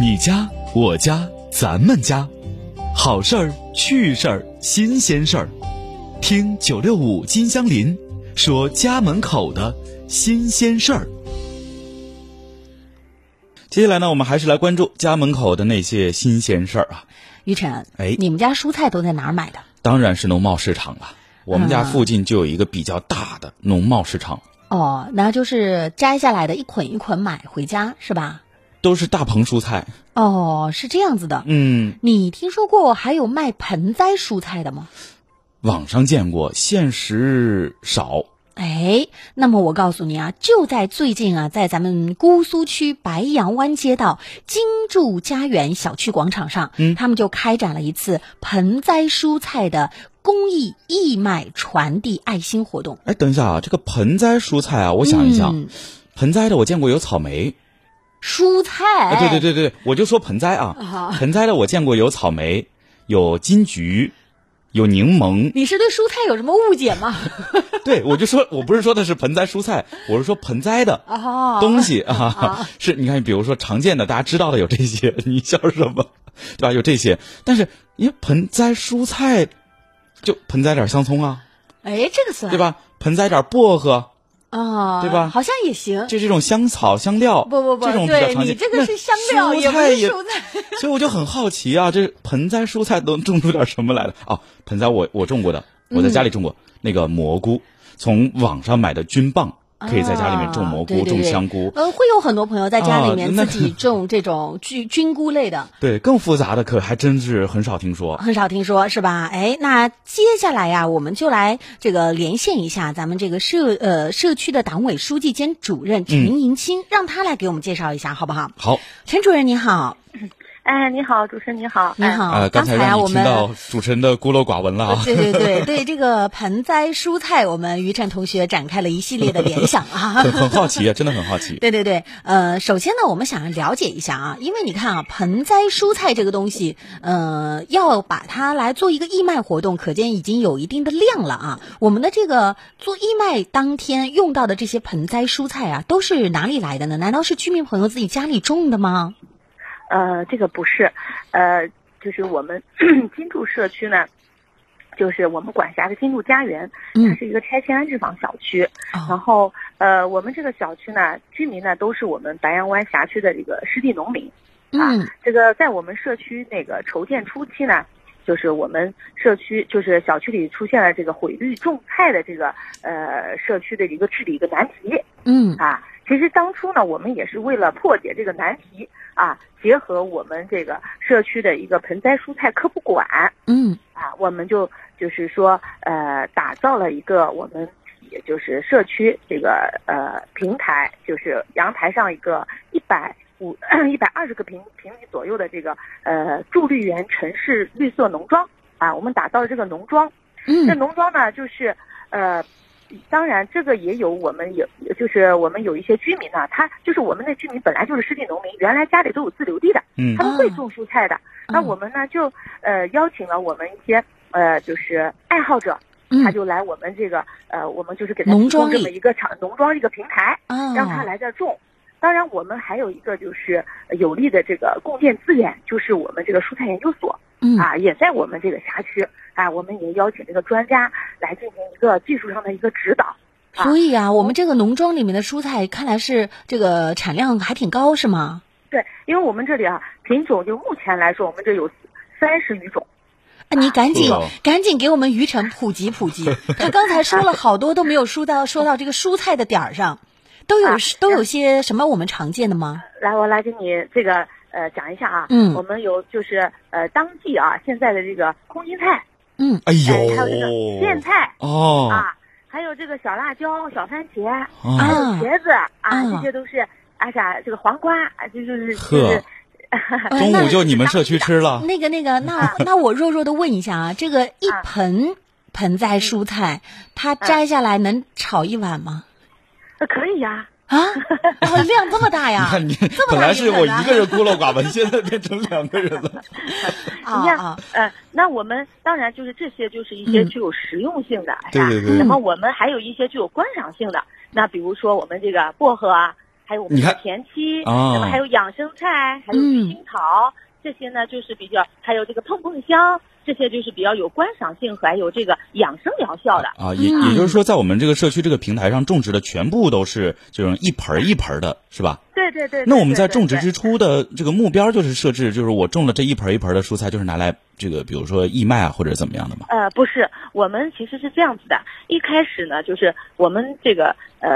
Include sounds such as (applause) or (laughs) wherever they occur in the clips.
你家、我家、咱们家，好事儿、趣事儿、新鲜事儿，听九六五金香林说家门口的新鲜事儿。接下来呢，我们还是来关注家门口的那些新鲜事儿啊。于晨，哎你们家蔬菜都在哪儿买的？当然是农贸市场了。我们家嗯附近就有一个比较大的农贸市场，哦，那就是摘下来的一捆一捆买回家是吧？都是大棚蔬菜。哦，是这样子的。嗯，你听说过还有卖盆栽蔬菜的吗？网上见过，现实少。哎，那么我告诉你啊，就在最近啊，在咱们姑苏区白杨湾街道金筑家园小区广场上，嗯他们就开展了一次盆栽蔬菜的公益义卖传递爱心活动。哎，等一下啊，这个盆栽蔬菜啊，我想一想，嗯盆栽的我见过有草莓，蔬菜，哎，对对对对，我就说盆栽啊，啊盆栽的我见过有草莓，有金桔，有柠檬，你是对蔬菜有什么误解吗？(laughs) 对我就说我不是说的是盆栽蔬菜，我是说盆栽的哦，东西啊，(laughs) 是你看，比如说常见的大家知道的有这些，你笑什么？对吧？有这些，但是因为盆栽蔬菜，就盆栽点香葱啊，哎，这个算对？吧？盆栽点薄荷，啊，对吧好像也行。就这种香草香料，不不不，这种比较对常见。你这个是香料，也不蔬菜蔬菜。所以我就很好奇啊，这盆栽蔬菜都种出点什么来了？哦，盆栽我我种过的，我在家里种过、那个蘑菇，从网上买的菌棒，可以在家里面种蘑菇、种啊对对对香菇。呃，会有很多朋友在家里面自己种这种菌菌菇类的，(laughs) 对，更复杂的可还真是很少听说。很少听说是吧？哎，那接下来呀，我们就来这个连线一下咱们这个社呃社区的党委书记兼主任陈迎清，让他来给我们介绍一下，好不好？好，陈主任你好，哎，你好，主持人你好，你好，呃，刚才让你我们。听到主持人的孤陋寡闻了啊。对对对对，(laughs) 这个盆栽蔬菜，我们于晨同学展开了一系列的联想啊。(laughs) 很很好奇啊，真的很好奇。(laughs) 对对对，呃，首先呢，我们想要了解一下啊，因为你看啊，盆栽蔬菜这个东西，呃，要把它来做一个义卖活动，可见已经有一定的量了啊。我们的这个做义卖当天用到的这些盆栽蔬菜啊，都是哪里来的呢？难道是居民朋友自己家里种的吗？呃，这个不是，呃，就是我们 (clears throat) 金柱社区呢，就是我们管辖的金柱家园，它嗯，是一个拆迁安置房小区。然哦，后，呃，我们这个小区呢，居民呢都是我们白杨湾辖区的这个湿地农民。嗯这个在我们社区那个筹建初期呢，就是我们社区就是小区里出现了这个毁绿种菜的这个呃社区的一个治理一个难题。嗯啊，其实当初呢，我们也是为了破解这个难题啊，结合我们这个社区的一个盆栽蔬菜科普馆嗯啊，我们就就是说呃，打造了一个我们也就是社区这个呃平台，就是阳台上一个一百五一百二十个平平米左右的这个呃助绿园城市绿色农庄啊，我们打造了这个农庄。这嗯农庄呢，就是呃，当然这个也有我们有，就是我们有一些居民呢，他就是我们的居民本来就是湿地农民，原来家里都有自留地的，嗯他们会种蔬菜的。那嗯我们呢就呃邀请了我们一些呃就是爱好者，嗯他就来我们这个呃我们就是给他提供这么一个场农庄一个平台，啊，让他来这儿种。当然，我们还有一个就是有利的这个供电资源，就是我们这个蔬菜研究所。嗯啊，也在我们这个辖区啊，我们也邀请这个专家来进行一个技术上的一个指导。啊所以啊，我们这个农庄里面的蔬菜看来是这个产量还挺高，是吗？对，因为我们这里啊，品种就目前来说，我们这有三十余种。啊，你赶紧、哦赶紧给我们于晨普及普及。(laughs) 他刚才说了好多都没有说到说到这个蔬菜的点儿上，都有、啊都有些什么我们常见的吗？来，我来给你这个呃讲一下啊。嗯。我们有就是呃当季啊现在的这个空心菜，嗯。哎呦。哎，还有这个苋菜。哦。啊，还有这个小辣椒、小番茄，啊。还有茄子啊，啊。这些都是啊啥这个黄瓜啊，就是就是。呃中午就你们社区吃了。那个那个，那那我弱弱的问一下啊，这个一啊盆盆栽蔬菜，它摘下来能炒一碗吗？呃可以呀、啊，哦，量这么大呀！(laughs) 你看你这么大本来是我一个人孤陋寡闻，现在变成两个人了。(laughs) 你看，啊啊，呃，那我们当然就是这些，就是一些嗯。具有实用性的，是吧？对对。对那么我们还有一些具有观赏性的，那比如说我们这个薄荷啊，还有我们的田七，啊。那么还有养生菜，还有嗯。青桃，这些呢就是比较，还有这个碰碰香，这些就是比较有观赏性和还有这个养生疗效的。啊，也嗯也就是说，在我们这个社区这个平台上种植的全部都是这种一盆儿一盆儿的，是吧？对对对。那我们在种植之初的这个目标就是设置，就是我种了这一盆儿一盆儿的蔬菜，就是拿来这个，比如说义卖啊，或者怎么样的嘛？呃，不是，我们其实是这样子的。一开始呢，就是我们这个呃，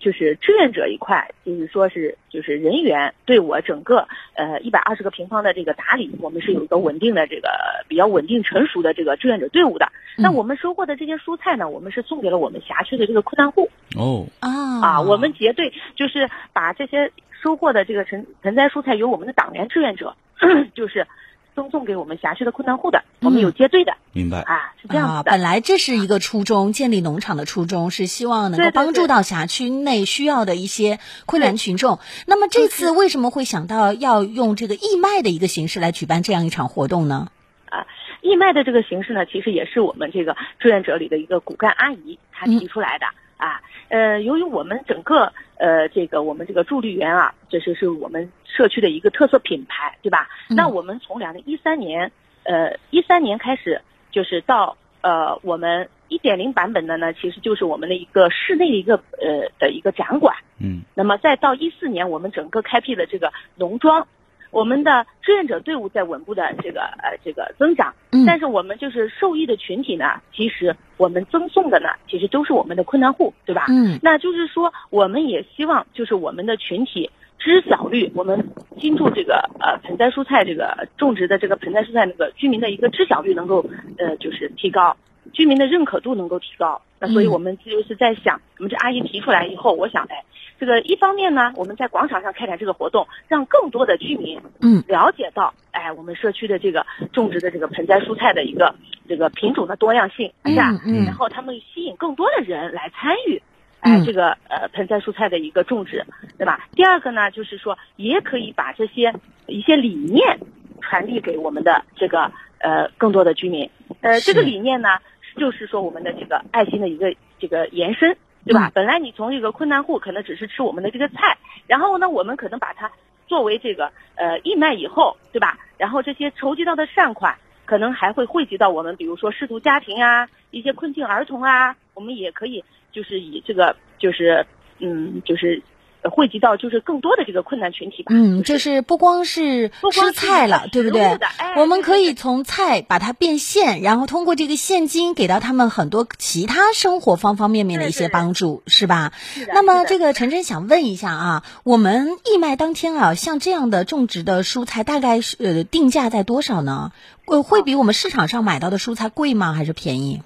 就是志愿者一块，就是说是就是人员对我整个呃一百二十个平方的这个打理，我们是有一个稳定的这个比较稳定成熟的这个志愿者队伍的。那嗯我们收获的这些蔬菜呢，我们是送给了我们辖区的这个困难户哦，啊啊，我们结对就是把这些收获的这个成盆栽蔬菜由我们的党员志愿者，(coughs) 就是赠送给我们辖区的困难户的，我们有接对的。明白。啊，是这样的。本来这是一个初衷，建立农场的初衷是希望能够帮助到辖区内需要的一些困难群众。那么这次为什么会想到要用这个义卖的一个形式来举办这样一场活动呢？啊义卖的这个形式呢，其实也是我们这个志愿者里的一个骨干阿姨她提出来的、啊。呃，由于我们整个呃这个我们这个助绿园啊，这是是我们社区的一个特色品牌，对吧？嗯那我们从两零一三年呃一三年开始，就是到呃我们一点零版本的呢，其实就是我们的一个室内的一个呃的一个展馆。嗯那么再到一四年，我们整个开辟了这个农庄，我们的志愿者队伍在稳步的这个呃这个增长，嗯。但是我们就是受益的群体呢，其实我们赠送的呢，其实都是我们的困难户，对吧？嗯。那就是说，我们也希望就是我们的群体知晓率，我们金助这个呃盆栽蔬菜这个种植的这个盆栽蔬菜那个居民的一个知晓率能够呃就是提高，居民的认可度能够提高。那所以嗯我们就是在想，我们这阿姨提出来以后，我想哎，这个一方面呢，我们在广场上开展这个活动，让更多的居民嗯了解到，哎，我们社区的这个种植的这个盆栽蔬菜的一个这个品种的多样性，是吧？嗯然后他们吸引更多的人来参与，哎，嗯这个呃盆栽蔬菜的一个种植，对吧？第二个呢，就是说也可以把这些一些理念传递给我们的这个呃更多的居民，呃，这个理念呢，就是说我们的这个爱心的一个这个延伸。对吧？嗯本来你从这个困难户可能只是吃我们的这个菜，然后呢，我们可能把它作为这个呃义卖以后，对吧？然后这些筹集到的善款，可能还会汇集到我们，比如说失独家庭啊，一些困境儿童啊，我们也可以就是以这个就是嗯就是呃汇集到就是更多的这个困难群体吧。嗯，就是不光是吃菜了，对不对我们可以从菜把它变现，然后通过这个现金给到他们很多其他生活方方面面的一些帮助，是吧？是那么这个晨晨想问一下啊，我们义卖当天啊，像这样的种植的蔬菜，大概是呃定价在多少呢？呃，会比我们市场上买到的蔬菜贵吗？还是便宜？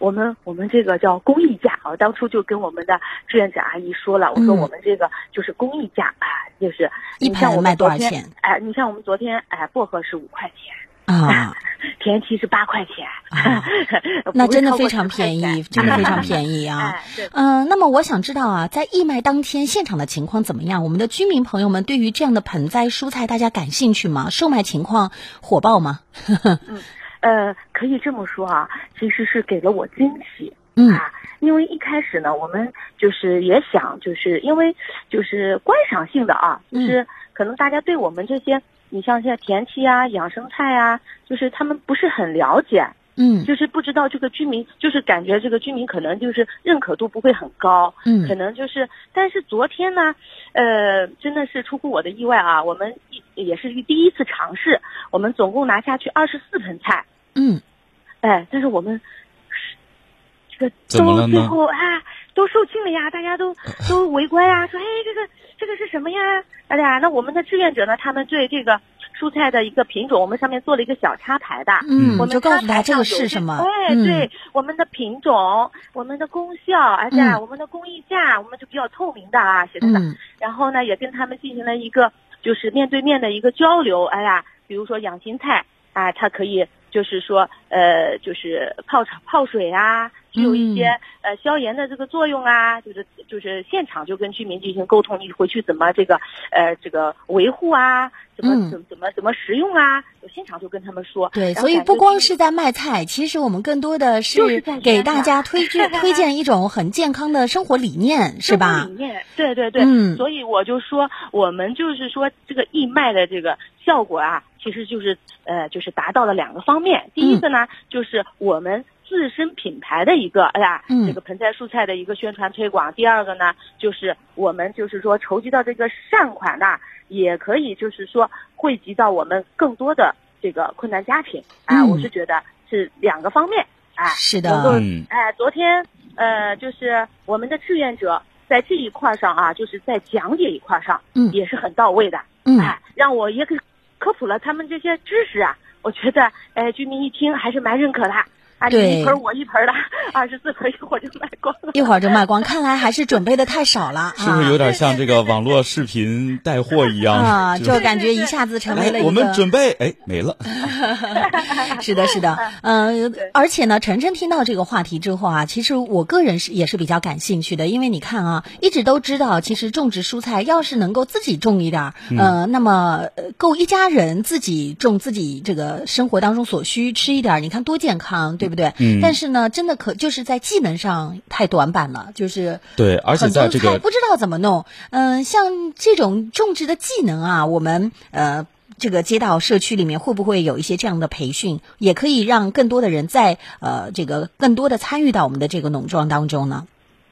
我们我们这个叫公益价啊，当初就跟我们的志愿者阿姨说了，我说嗯我们这个就是公益价啊，就是一你像我盆卖们多少钱？哎，你像我们昨天哎，薄荷是五块钱。啊，(laughs) 田七是八块钱，啊 (laughs) 那真的非常便宜，(laughs) 真的非常便宜啊。嗯、那么我想知道啊，在义卖当天现场的情况怎么样？我们的居民朋友们对于这样的盆栽蔬菜，大家感兴趣吗？售卖情况火爆吗？呃，可以这么说啊，其实是给了我惊喜。嗯啊，因为一开始呢，我们就是也想，就是因为就是观赏性的啊，嗯就是可能大家对我们这些，你像现在田七啊、养生菜啊，就是他们不是很了解，嗯。就是不知道这个居民，就是感觉这个居民可能就是认可度不会很高，嗯。可嗯能就是，但是昨天呢，呃，真的是出乎我的意外啊，我们也是第一次尝试，我们总共拿下去二十四盆菜，嗯。哎，但是我们这个都最后啊都售罄了呀，大家都 (laughs) 都围观呀，说哎这个这个是什么呀？哎呀，那我们的志愿者呢，他们对这个蔬菜的一个品种，我们上面做了一个小插牌的。嗯，我们就告诉他这个是什么？哎，嗯、对，我们的品种、我们的功效，而且、嗯我们的工艺价，我们就比较透明的啊，写在那。嗯然后呢，也跟他们进行了一个就是面对面的一个交流。哎呀，比如说养心菜，啊，它可以就是说呃，就是泡茶泡水啊，具有一些呃消炎的这个作用啊，就是就是现场就跟居民进行沟通，你回去怎么这个呃这个维护啊，怎么怎怎么怎么食用啊，我现场就跟他们说。对，所以不光是在卖菜，其实我们更多的是给大家推荐 (laughs) 推荐一种很健康的生活理念，是吧？理念，对对对。嗯。所以我就说，我们就是说这个义卖的这个效果啊。其实就是呃，就是达到了两个方面。第一个呢，就是我们自身品牌的一个哎呀，这个盆栽蔬菜的一个宣传推广。第二个呢，就是我们就是说筹集到这个善款呐，也可以就是说汇集到我们更多的这个困难家庭。啊，我是觉得是两个方面。哎，是的。哎，昨天呃，就是我们的志愿者在这一块上啊，就是在讲解一块上，嗯，也是很到位的。嗯，哎，让我也给。科普了他们这些知识啊，我觉得，哎，居民一听还是蛮认可的。啊，一盆我一盆的，(laughs) 二十四盆一会儿就卖光了。一会儿就卖光，看来还是准备的太少了。(laughs) 是不是有点像这个网络视频带货一样啊？就感觉一下子成为了一个。我们准备，哎，没了。(laughs) 是的，是的，嗯，而且呢，晨晨听到这个话题之后啊，其实我个人是也是比较感兴趣的，因为你看啊，一直都知道，其实种植蔬菜要是能够自己种一点儿，呃，那么够一家人自己种自己这个生活当中所需吃一点儿，你看多健康，对。对不对？嗯。但是呢，真的可就是在技能上太短板了，就是对，而且在这个不知道怎么弄。嗯，像这种种植的技能啊，我们呃这个街道社区里面会不会有一些这样的培训，也可以让更多的人在呃这个更多的参与到我们的这个农庄当中呢？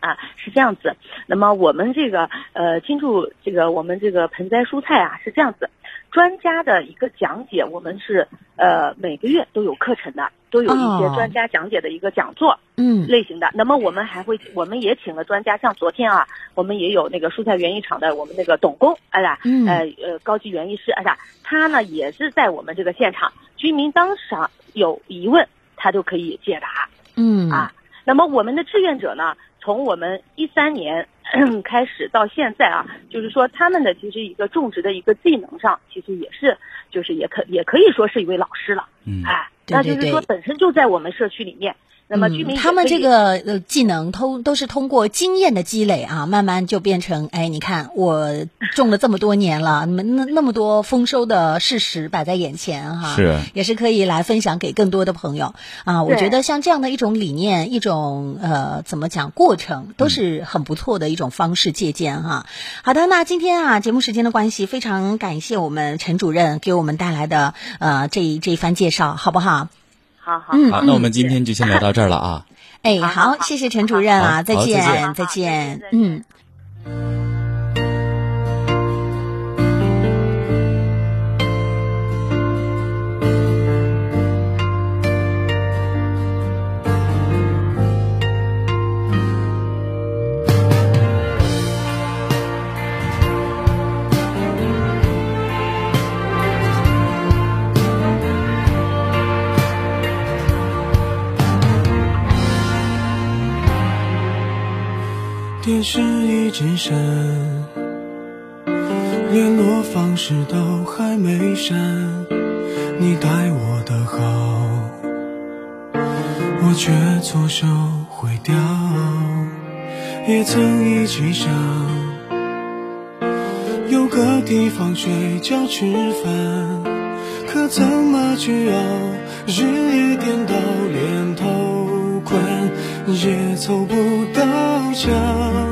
啊，是这样子。那么我们这个呃金柱这个我们这个盆栽蔬菜啊是这样子。专家的一个讲解，我们是呃每个月都有课程的，都有一些专家讲解的一个讲座，嗯，类型的。那么我们还会，我们也请了专家，像昨天啊，我们也有那个蔬菜园艺场的我们那个董工，哎呀，呃呃高级园艺师，哎呀，他呢也是在我们这个现场，居民当场有疑问，他就可以解答，嗯啊。那么我们的志愿者呢，从我们一三年。(clears throat) 开始到现在啊，就是说他们的其实一个种植的一个技能上，其实也是，就是也可也可以说是一位老师了，嗯，哎，那就是说本身就在我们社区里面。那么居民他们这个呃技能通都是通过经验的积累啊，慢慢就变成哎，你看我种了这么多年了，那么那那么多丰收的事实摆在眼前哈，是也是可以来分享给更多的朋友啊。我觉得像这样的一种理念，一种呃怎么讲过程，都是很不错的一种方式借鉴哈。好的，那今天啊节目时间的关系，非常感谢我们陈主任给我们带来的呃这这一番介绍，好不好？好好，嗯，好，那我们今天就先聊到这儿了啊。(laughs) 哎，好，谢谢陈主任啊，再见，再见，嗯。一直闪，联络方式都还没删。你待我的好，我却错手毁掉。也曾一起想，有个地方睡觉吃饭，可怎么去熬？日夜颠倒，连头困也凑不到墙。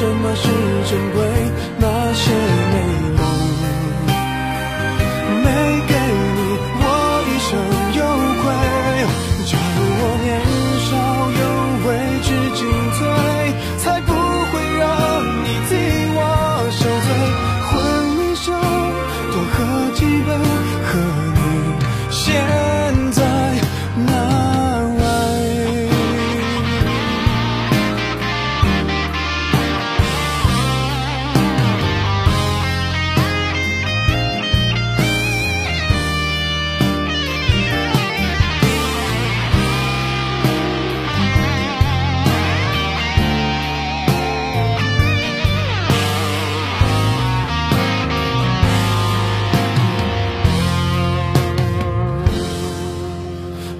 什么是珍贵？那些美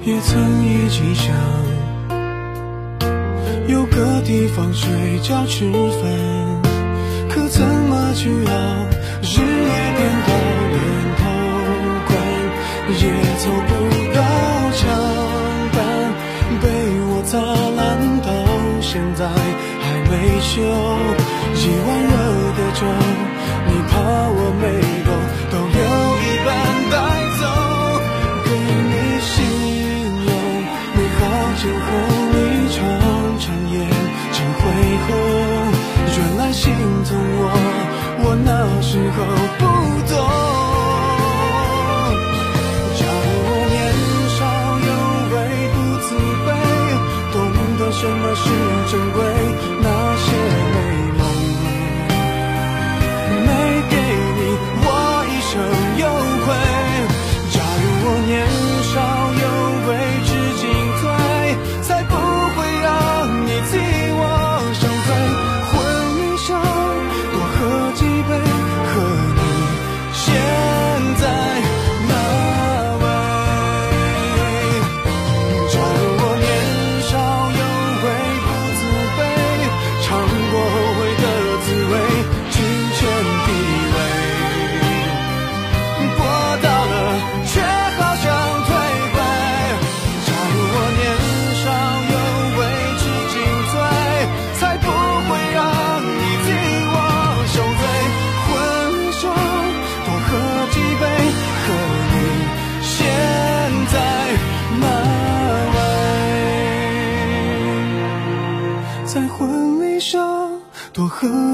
也曾一起想，有个地方睡觉吃饭，可怎么去熬？日夜颠倒，连头款也凑不到墙板，被我砸烂到现在还没修。一碗热的粥，你怕我没美好前后，你常常眼睛会红。原来心疼我，我那时候不懂。假如我年少有为不自卑，懂得什么是珍贵，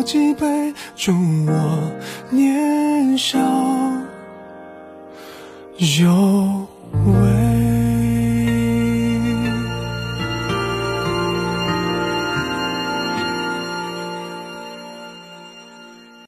几杯，祝我年少